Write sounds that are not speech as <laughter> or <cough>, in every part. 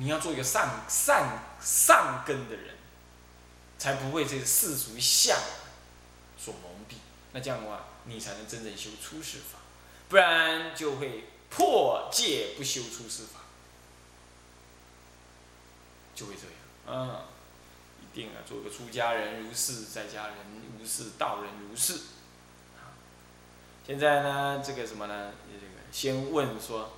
你要做一个善善善根的人，才不会这个世俗相所蒙蔽。那这样的话，你才能真正修出世法，不然就会破戒不修出世法，就会这样。嗯，一定啊，做个出家人如是，在家人如是，道人如是。现在呢，这个什么呢？这个先问说，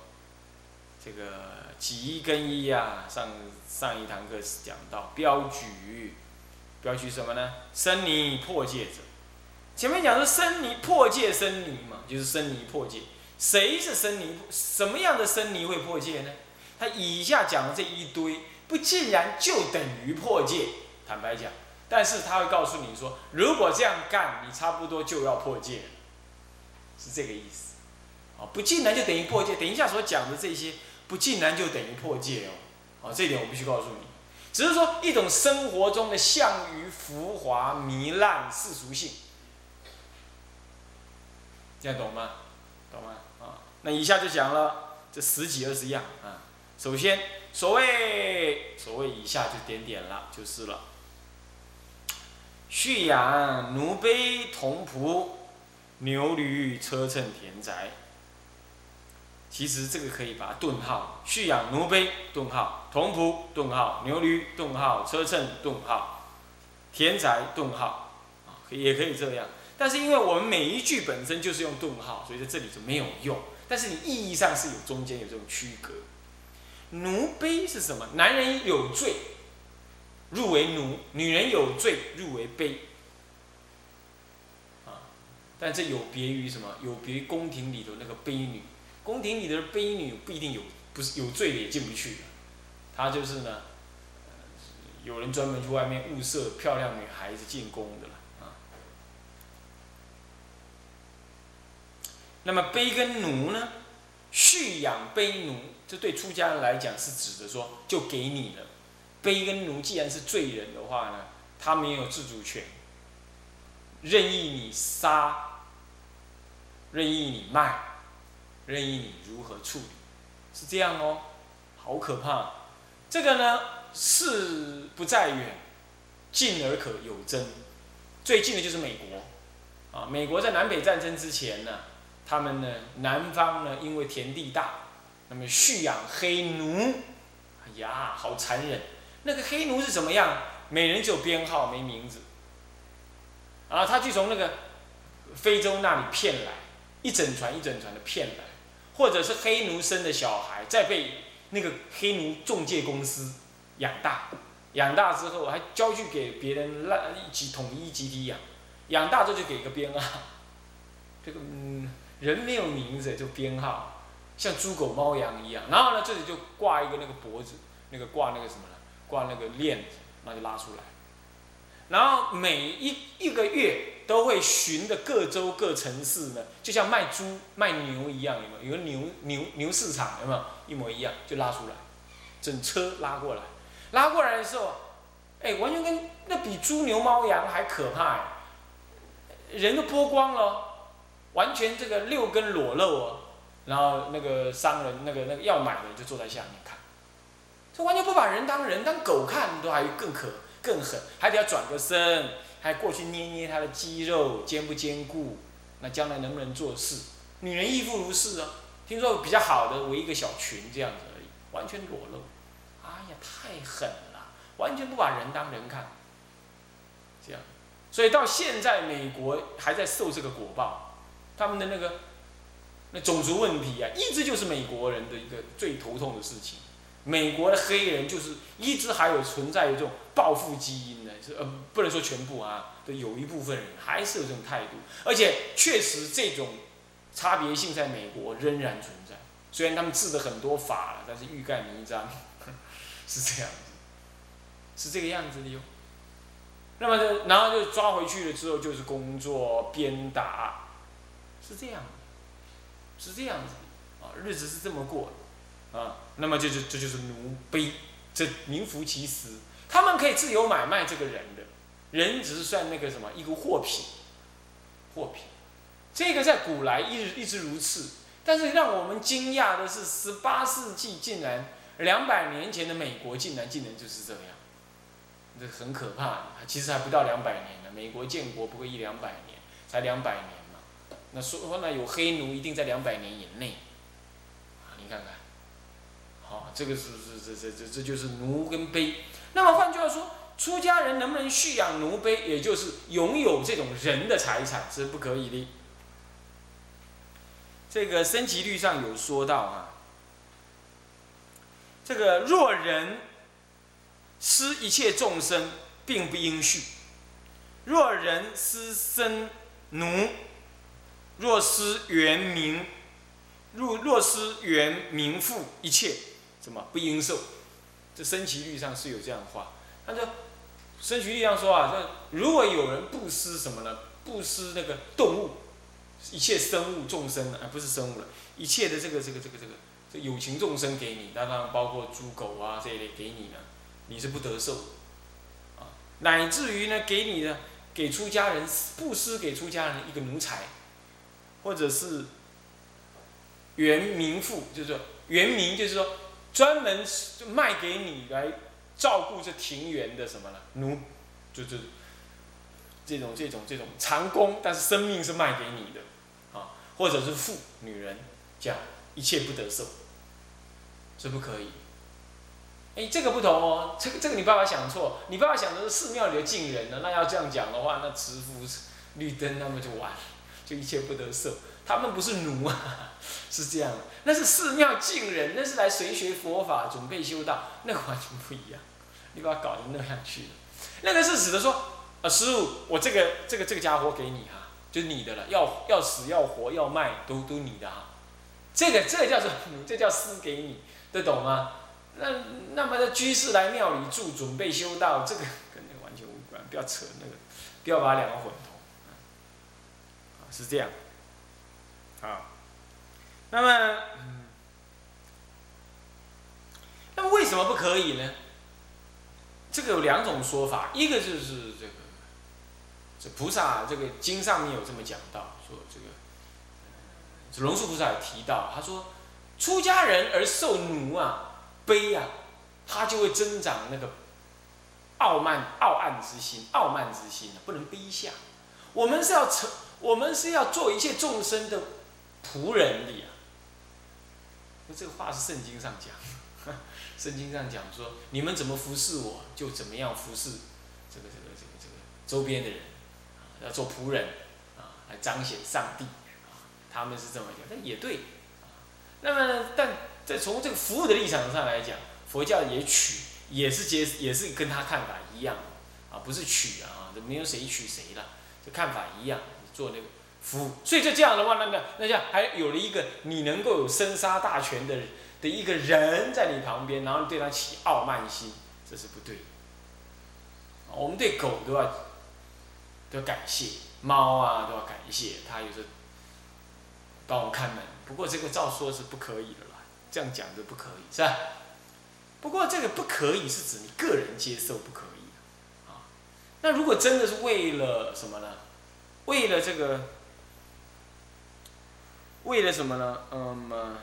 这个几根一啊？上上一堂课是讲到标举，标举什么呢？生泥破戒者。前面讲说生泥破戒生泥嘛，就是生泥破戒。谁是生泥？什么样的生泥会破戒呢？他以下讲的这一堆，不竟然就等于破戒？坦白讲，但是他会告诉你说，如果这样干，你差不多就要破戒。是这个意思，啊，不竟然就等于破戒。等一下所讲的这些，不竟然就等于破戒哦，啊，这一点我必须告诉你。只是说一种生活中的向于浮华、糜烂、世俗性，这样懂吗？懂吗？啊，那以下就讲了这十几二十样啊。首先，所谓所谓以下就点点了，就是了，蓄养奴婢童仆。牛驴车乘田宅，其实这个可以把它顿号，蓄养奴婢顿号，童仆顿号，牛驴顿号，车乘顿号，田宅顿号，啊，也可以这样。但是因为我们每一句本身就是用顿号，所以在这里就没有用。但是你意义上是有中间有这种区隔。奴婢是什么？男人有罪，入为奴；女人有罪，入为婢。但这有别于什么？有别于宫廷里头那个婢女，宫廷里的婢女不一定有，不是有罪的也进不去的。他就是呢，有人专门去外面物色漂亮女孩子进宫的了啊。那么婢跟奴呢？蓄养婢奴，这对出家人来讲是指的说，就给你了。婢跟奴既然是罪人的话呢，他没有自主权，任意你杀。任意你卖，任意你如何处理，是这样哦，好可怕。这个呢，事不在远，近而可有真。最近的就是美国，啊，美国在南北战争之前呢，他们呢，南方呢，因为田地大，那么蓄养黑奴，哎呀，好残忍。那个黑奴是怎么样？每人只有编号，没名字。啊，他去从那个非洲那里骗来。一整船一整船的骗来，或者是黑奴生的小孩，再被那个黑奴中介公司养大，养大之后还交去给别人让一起统一集体养，养大之后就给个编号，这个嗯人没有名字就编号，像猪狗猫羊一样，然后呢这里就挂一个那个脖子，那个挂那个什么呢？挂那个链子，那就拉出来，然后每一一个月。都会巡的各州各城市呢，就像卖猪卖牛一样，有没有？有牛牛牛市场，有没有？一模一样，就拉出来，整车拉过来，拉过来的时候，哎，完全跟那比猪牛猫羊还可怕哎，人都剥光了，完全这个六根裸露哦，然后那个商人那个那个要买的就坐在下面看，这完全不把人当人，当狗看都还更可更狠，还得要转个身。还过去捏捏他的肌肉坚不坚固，那将来能不能做事？女人亦复如是啊。听说比较好的围一个小裙这样子而已，完全裸露。哎呀，太狠了，完全不把人当人看。这样，所以到现在美国还在受这个果报，他们的那个那种族问题啊，一直就是美国人的一个最头痛的事情。美国的黑人就是一直还有存在于这种报复基因，是呃不能说全部啊，的有一部分人还是有这种态度，而且确实这种差别性在美国仍然存在。虽然他们治的很多法了，但是欲盖弥彰，<laughs> 是这样子，是这个样子的哟。那么就然后就抓回去了之后就是工作鞭打，是这样，是这样子啊，日子是这么过的。啊，那么这就这就是奴婢，这名副其实。他们可以自由买卖这个人的，人只是算那个什么一个货品，货品。这个在古来一直一直如此。但是让我们惊讶的是，十八世纪竟然两百年前的美国竟然竟然就是这样，这很可怕。其实还不到两百年呢，美国建国不过一两百年，才两百年嘛。那说那有黑奴一定在两百年以内，啊，你看看，好，这个是是是这这这就是奴跟卑。那么换句话说，出家人能不能蓄养奴卑，也就是拥有这种人的财产是不可以的。这个升级律上有说到啊，这个若人失一切众生，并不应续；若人失生奴，若失原名，若若失原名富一切，怎么不应受？这升旗律上是有这样的话。他就升旗律上说啊，说如果有人布施什么呢？布施那个动物。一切生物众生啊，不是生物了，一切的这个这个这个这个这有情众生给你，那当然包括猪狗啊这一类给你呢，你是不得受，啊，乃至于呢给你的给出家人布施给出家人一个奴才，或者是原民妇，就是说原民就是说专门卖给你来照顾这庭园的什么呢奴，就就这种这种这种长工，但是生命是卖给你的啊。或者是妇女人，讲一切不得受，是不可以。哎，这个不同哦，这个这个你爸爸想错，你爸爸想的是寺庙里的敬人呢。那要这样讲的话，那慈福绿灯那么就完了，就一切不得受。他们不是奴啊，<laughs> 是这样的，那是寺庙敬人，那是来随学佛法，准备修道，那个完全不一样。你把它搞成那样去了，那个是指的说，啊，师傅，我这个这个这个家伙给你哈。就你的了，要要死要活要卖都都你的哈，这个这个叫做奴 <laughs> 这叫施给你，得懂吗？那那么的居士来庙里住，准备修道，这个 <laughs> 跟那个完全无关，不要扯那个，不要把两个混同，啊，是这样，啊，那么，那么为什么不可以呢？这个有两种说法，一个就是这个。这菩萨这个经上面有这么讲到，说这个这龙树菩萨也提到，他说出家人而受奴啊、卑啊，他就会增长那个傲慢、傲岸之心、傲慢之心不能卑下。我们是要成，我们是要做一切众生的仆人的呀。那这个话是圣经上讲，<laughs> 圣经上讲说，你们怎么服侍我，就怎么样服侍这个这个这个这个周边的人。要做仆人，啊，来彰显上帝，啊，他们是这么讲，但也对，那么，但在从这个服务的立场上来讲，佛教也取，也是接，也是跟他看法一样，啊，不是取啊，没有谁取谁了，就看法一样，做那个服务，所以就这样的话，那那那这样还有了一个你能够有生杀大权的的一个人在你旁边，然后你对他起傲慢心，这是不对，我们对狗都要都。要感谢猫啊，都要感谢它，有时候帮我们看门。不过这个照说是不可以的啦，这样讲就不可以，是吧？不过这个不可以是指你个人接受不可以啊。那如果真的是为了什么呢？为了这个，为了什么呢？嗯，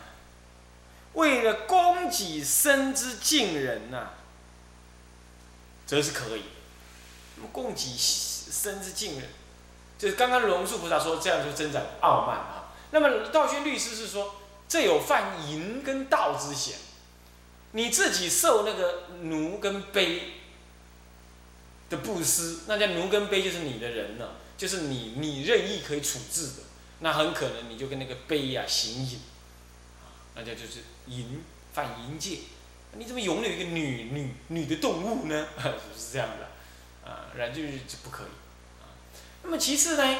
为了供给生之敬人呐，则是可以。那么供给。生之敬人，就是刚刚龙树菩萨说这样就增长傲慢啊。那么道宣律师是说，这有犯淫跟道之嫌。你自己受那个奴跟卑的布施，那叫奴跟卑就是你的人了，就是你你任意可以处置的。那很可能你就跟那个卑呀形影，啊，那叫就是淫犯淫戒。你怎么拥有一个女女女的动物呢？是 <laughs> 不是这样的？啊，然就是就不可以。啊那么其次呢，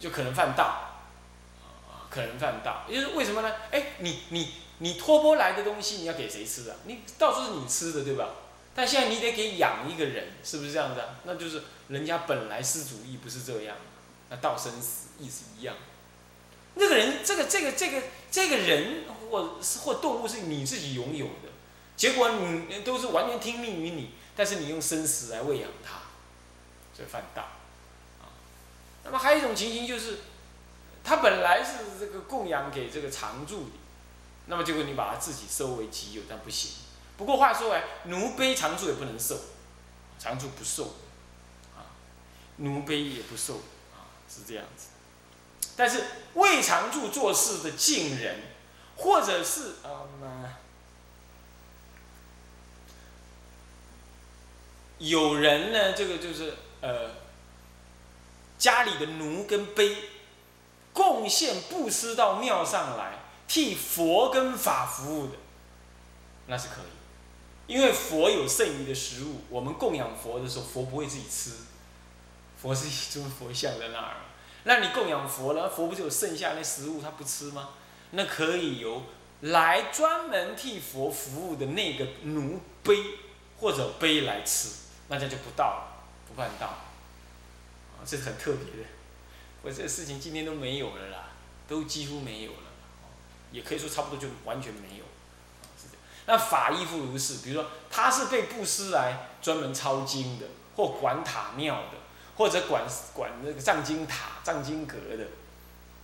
就可能犯道，啊，可能犯道，也就是为什么呢？哎，你你你托钵来的东西，你要给谁吃啊？你到处是你吃的，对吧？但现在你得给养一个人，是不是这样子啊？那就是人家本来施主意不是这样，那道生死意思一样。那个人，这个这个这个这个人或或动物是你自己拥有的，结果你都是完全听命于你，但是你用生死来喂养它，所以犯道。那么还有一种情形就是，他本来是这个供养给这个常住的，那么结果你把他自己收为己有，但不行，不过话说回来，奴婢常住也不能受，常住不受，啊，奴婢也不受，啊，是这样子。但是未常住做事的近人，或者是啊有人呢，这个就是呃，家里的奴跟婢贡献布施到庙上来，替佛跟法服务的，那是可以，因为佛有剩余的食物，我们供养佛的时候，佛不会自己吃，佛是一尊佛像在那儿。那你供养佛了，佛不就有剩下那食物他不吃吗？那可以由来专门替佛服务的那个奴婢或者婢来吃，那这就不到了，不办到，啊，这是很特别的。我这个事情今天都没有了啦，都几乎没有了，也可以说差不多就完全没有，那法亦复如是，比如说他是被布施来专门抄经的，或管塔庙的。或者管管那个藏经塔、藏经阁的，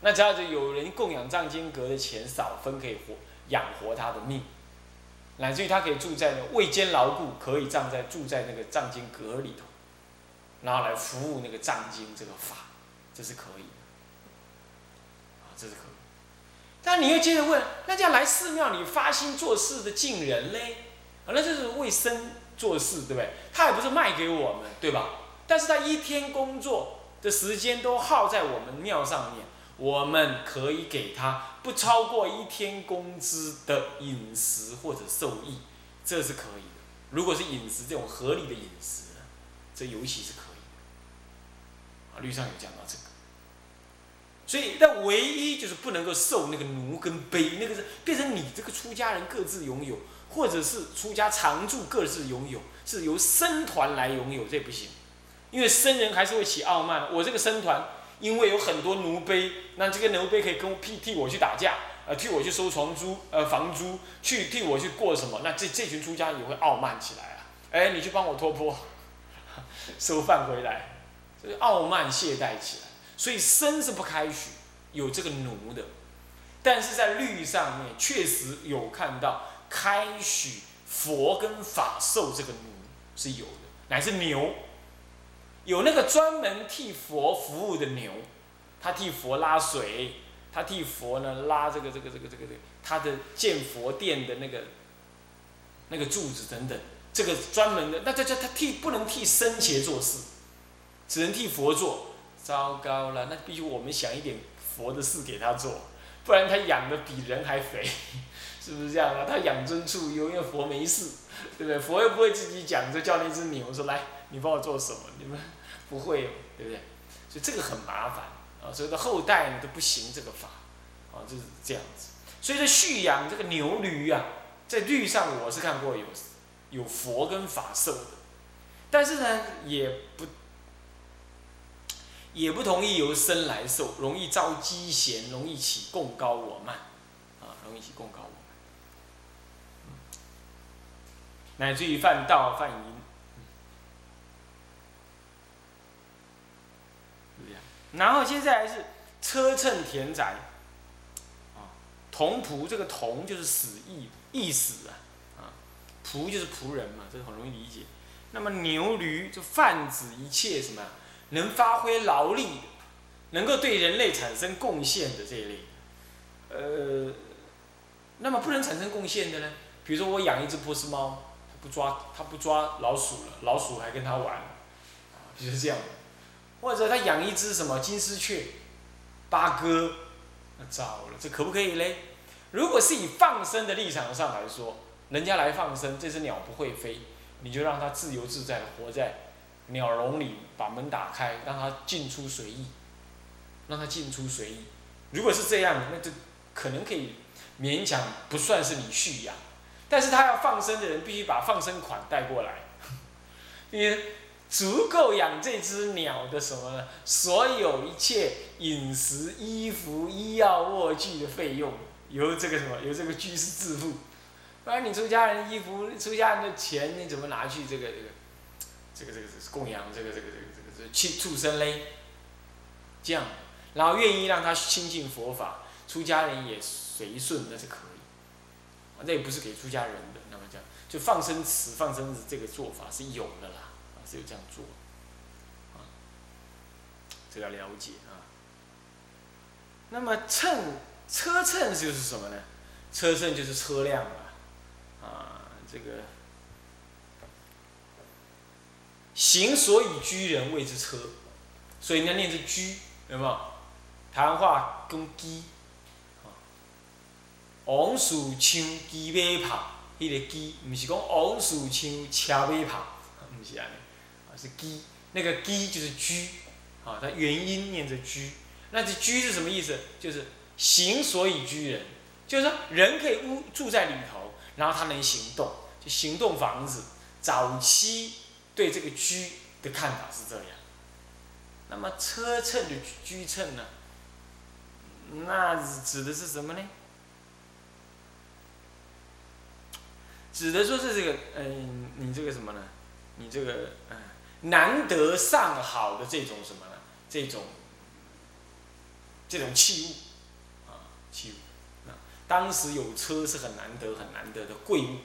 那只要是有人供养藏经阁的钱少分，可以活养活他的命，乃至于他可以住在那未坚牢固，可以葬在住在那个藏经阁里头，然后来服务那个藏经这个法，这是可以的，啊，这是可以。但你又接着问，那这样来寺庙里发心做事的近人嘞？啊，那就是为生做事，对不对？他也不是卖给我们，对吧？但是他一天工作的时间都耗在我们庙上面，我们可以给他不超过一天工资的饮食或者受益，这是可以的。如果是饮食这种合理的饮食，这尤其是可以的。啊，律上有讲到这个，所以但唯一就是不能够受那个奴跟卑，那个是变成你这个出家人各自拥有，或者是出家常住各自拥有，是由僧团来拥有，这不行。因为僧人还是会起傲慢。我这个僧团，因为有很多奴婢，那这个奴婢可以跟替替我去打架，呃，替我去收床租，呃，房租，去替我去过什么？那这这群出家也会傲慢起来啊！哎，你去帮我托钵，<laughs> 收饭回来，所以傲慢懈怠起来。所以僧是不开许有这个奴的，但是在律上面确实有看到开许佛跟法受这个奴是有的，乃是牛。有那个专门替佛服务的牛，他替佛拉水，他替佛呢拉这个这个这个这个这个他的建佛殿的那个那个柱子等等，这个专门的，那这叫他替不能替僧伽做事，只能替佛做。糟糕了，那必须我们想一点佛的事给他做，不然他养的比人还肥，<laughs> 是不是这样啊？他养尊处优，因为佛没事，<laughs> 对不对？佛又不会自己讲，就叫那只牛说来。你帮我做什么？你们不会，对不对？所以这个很麻烦啊，所以的后代呢都不行这个法，啊，就是这样子。所以说蓄养这个牛驴啊，在律上我是看过有有佛跟法受的，但是呢也不也不同意由生来受，容易遭积嫌，容易起共高我慢，啊，容易起共高我慢，乃至于犯道犯淫。然后接下来是车乘田宅，啊，童仆这个童就是死役役死啊，啊，仆就是仆人嘛，这很容易理解。那么牛驴就泛指一切什么能发挥劳力，能够对人类产生贡献的这一类，呃，那么不能产生贡献的呢？比如说我养一只波斯猫，不抓它不抓老鼠了，老鼠还跟它玩，啊，比如这样。或者他养一只什么金丝雀，八哥，那糟了，这可不可以嘞？如果是以放生的立场上来说，人家来放生，这只鸟不会飞，你就让它自由自在的活在鸟笼里，把门打开，让它进出随意，让它进出随意。如果是这样，那就可能可以勉强不算是你蓄养，但是他要放生的人必须把放生款带过来，因为。足够养这只鸟的什么呢？所有一切饮食、衣服、医药、卧具的费用，由这个什么，由这个居士自付。不然你出家人衣服、出家人的钱，你怎么拿去这个这个，这个这个供养这个这个这个这个去畜生嘞？这样，然后愿意让他亲近佛法，出家人也随顺，那是可以。那也不是给出家人的，那么讲，就放生池、放生这个做法是有的啦，啊，是有这样做，啊，这要了解啊。那么秤车秤就是什么呢？车秤就是车辆啊，啊，这个行所以居人谓之车，所以人家念是居，有没有？台湾话跟鸡，王树枪机马炮，迄个机，毋是讲王树枪车马炮，毋是安尼，是机，那个机就是居，啊，它元音念着居。那这居是什么意思？就是行所以居人，就是说人可以屋住在里头，然后他能行动，就行动房子。早期对这个居的看法是这样。那么车乘的居乘呢？那指的是什么呢？指的说是这个，嗯，你这个什么呢？你这个，嗯，难得上好的这种什么呢？这种。这种器物，啊，器物，啊，当时有车是很难得、很难得的贵物，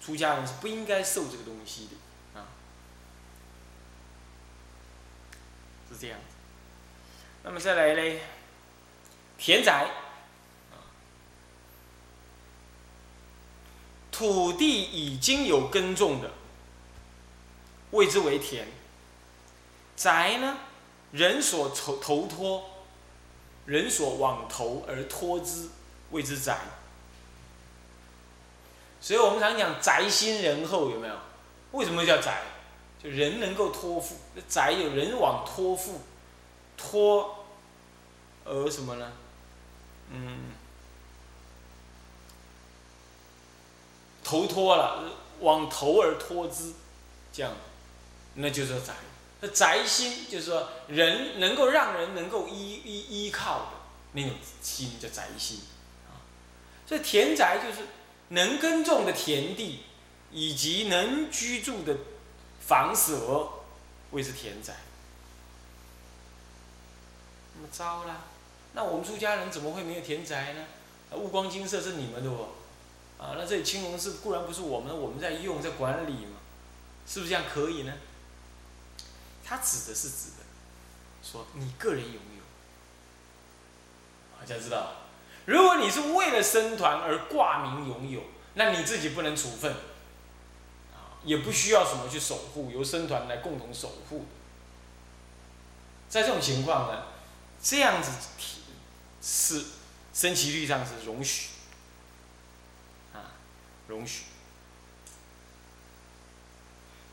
出家人是不应该受这个东西的，啊，是这样。那么再来嘞，田宅，土地已经有耕种的，谓之为田。宅呢，人所投投托。人所往投而托之，谓之宅。所以我们常讲宅心仁厚，有没有？为什么叫宅？就人能够托付，宅有人往托付，托而什么呢？嗯，投托了，往投而托之，这样，那就是宅。那宅心就是说，人能够让人能够依依依靠的那种心叫宅心，啊，所以田宅就是能耕种的田地，以及能居住的房舍，谓之田宅。那么糟了，那我们出家人怎么会没有田宅呢？悟光金色是你们的不？啊，那这里青龙寺固然不是我们，我们在用在管理嘛，是不是这样可以呢？它指的是指的，说你个人拥有，大家知道，如果你是为了生团而挂名拥有，那你自己不能处分，啊，也不需要什么去守护，由生团来共同守护。在这种情况呢，这样子是升旗率上是容许，容许。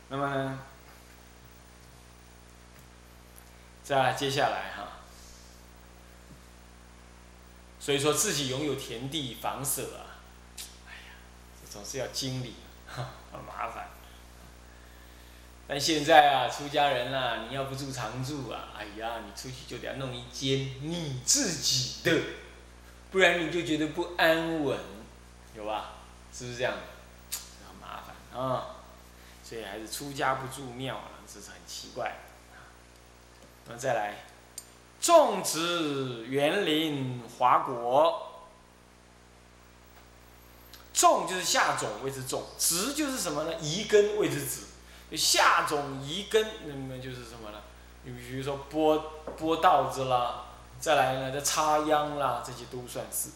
那么呢？再接下来哈，所以说自己拥有田地房舍啊，哎呀，这总是要经理，很麻烦。但现在啊，出家人啊，你要不住常住啊，哎呀，你出去就得要弄一间你自己的，不然你就觉得不安稳，有吧？是不是这样？很麻烦啊，所以还是出家不住庙啊，这是很奇怪。那再来，种植园林华果。种就是下种谓之种，植就是什么呢？移根谓之植。下种移根，那么就是什么呢？你比如说播播稻子啦，再来呢，再插秧啦，这些都算是。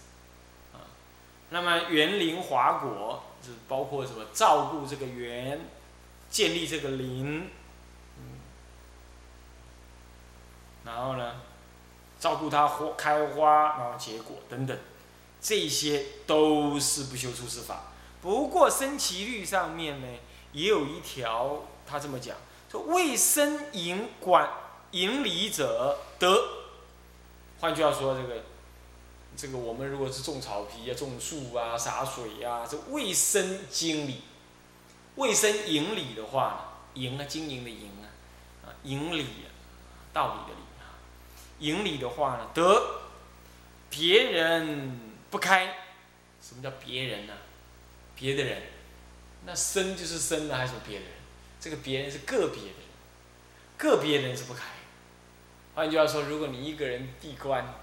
那么园林华国，是包括什么？照顾这个园，建立这个林。嗯然后呢，照顾它花开花，然后结果等等，这些都是不修出世法。不过升旗律上面呢，也有一条，他这么讲：说未生引管引理者得。换句话说，这个这个我们如果是种草皮啊、种树啊、洒水呀，这卫生经理，卫生引礼的话，营啊，经营的营啊，啊，引礼，道理的理啊。营里的话呢，得别人不开，什么叫别人呢？别的人，那生就是生了，还是别的人？这个别人是个别的人，个别人是不开。换句话说，如果你一个人闭关，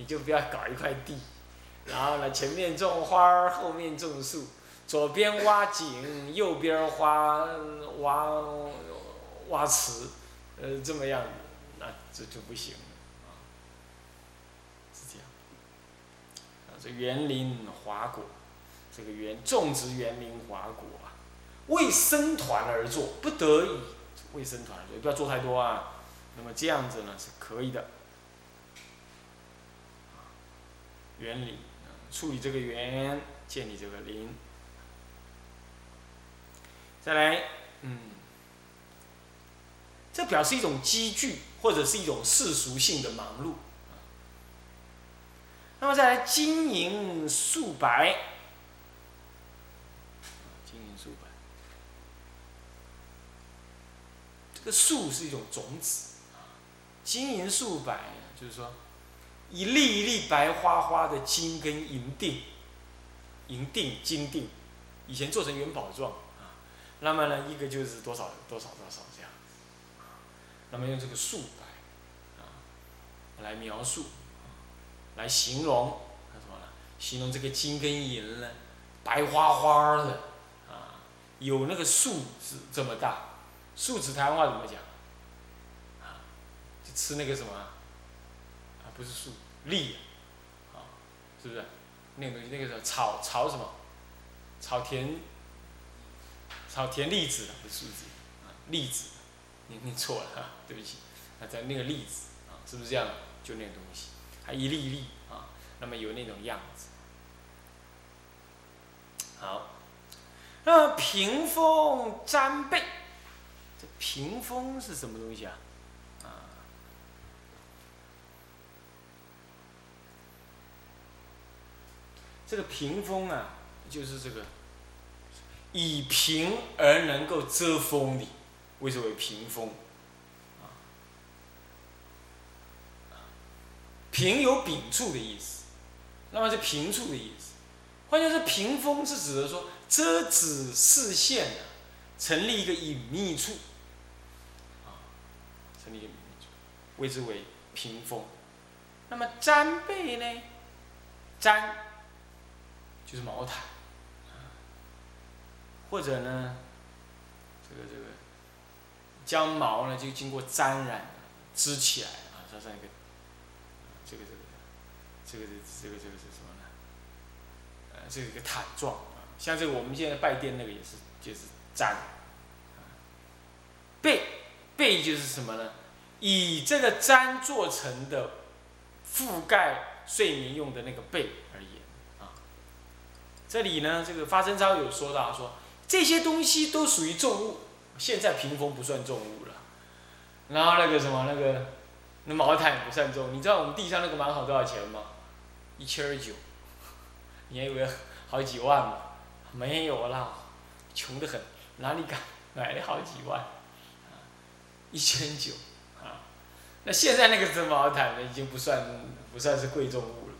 你就不要搞一块地，然后呢，前面种花，后面种树，左边挖井，右边挖挖挖池，呃，这么样子，那这就不行了，啊，是这样。啊，这园林华果，这个园种植园林华果啊，为生团而做，不得已为生团而做，不要做太多啊。那么这样子呢是可以的。园林，处理这个园，建立这个林。再来，嗯，这表示一种积聚，或者是一种世俗性的忙碌。那么再来，金银数百，金银数百，这个数是一种种子，金银数百，就是说，一粒一粒白花花的金跟银锭，银锭、金锭，以前做成元宝状啊。那么呢，一个就是多少多少多少这样，那么用这个数白，啊，来描述，来形容，什么呢？形容这个金跟银呢，白花花的，啊，有那个树子这么大，树子台湾话怎么讲？啊，就吃那个什么？不是树，栗，啊，是不是？那个东西，那个叫炒炒什么？炒田。炒甜栗子不是树子，啊，栗子，你你错了哈，对不起，啊，在那个栗子啊，是不是这样？就那个东西，还一粒一粒啊，那么有那种样子。好，那屏风粘背，这屏风是什么东西？啊，这个屏风啊，就是这个。以屏而能够遮风的，谓之为屏风。屏有屏处的意思，那么是平处的意思。换句话说，屏风是指的说遮止视线的，成立一个隐秘处。啊，成立一个隐秘处，谓之为屏风。那么毡被呢？毡就是毛毯。或者呢，这个这个，将毛呢就经过沾染，织起来啊，它上一个，这个这个，这个这这个这个是什么呢？呃，这是一个毯状啊，像这个我们现在拜殿那个也是，就是毡。被被就是什么呢？以这个毡做成的，覆盖睡眠用的那个被而言啊。这里呢，这个发生招有说到说。这些东西都属于重物，现在屏风不算重物了。然后那个什么那个，那毛毯也不算重。你知道我们地上那个蛮好多少钱吗？一千二九，你还以为好几万吗？没有啦，穷得很，哪里敢买了好几万？一千九啊，那现在那个这毛毯呢，已经不算不算是贵重物了，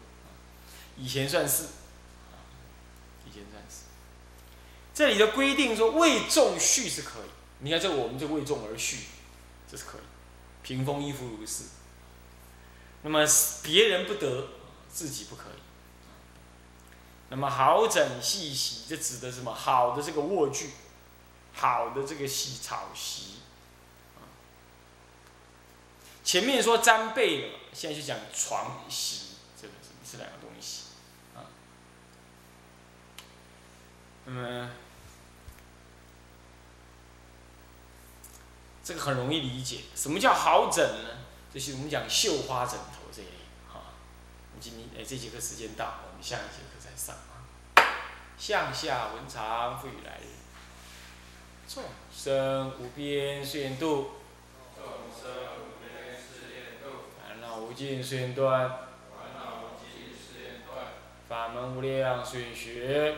以前算是。这里的规定说为重序是可以，你看这我们就为重而序，这是可以。屏风衣服如是，那么别人不得，自己不可以。那么好整细洗，这指的什么？好的这个卧具，好的这个洗草席。前面说毡被了，现在就讲床席，这个是是两个东西啊。那么，这个很容易理解。什么叫好枕呢？就是我们讲绣花枕头这一类，哈。我们今天哎，这节课时间到，我们下一节课再上啊。向下文长赋予来日，众生无边誓愿度，众生无边誓愿度，烦恼无尽誓愿断，烦恼无尽誓愿断，法门无量誓愿学。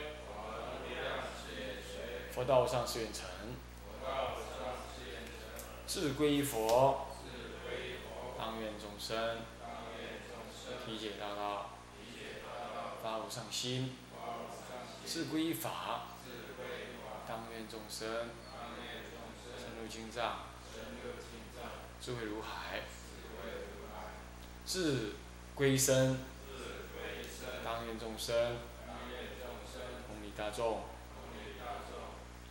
佛道无上誓愿成，自归佛，当愿众生，体解大道，发无上心，自归法，当愿众生，深入经藏，智慧如海，自归身，当愿众生，同理大众。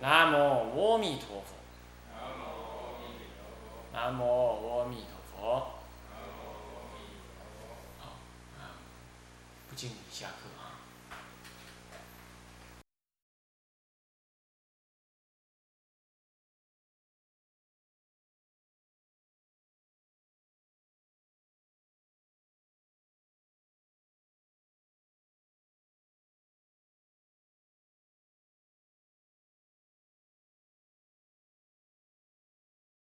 南无阿弥陀佛。南无阿弥陀佛。好，不敬下课。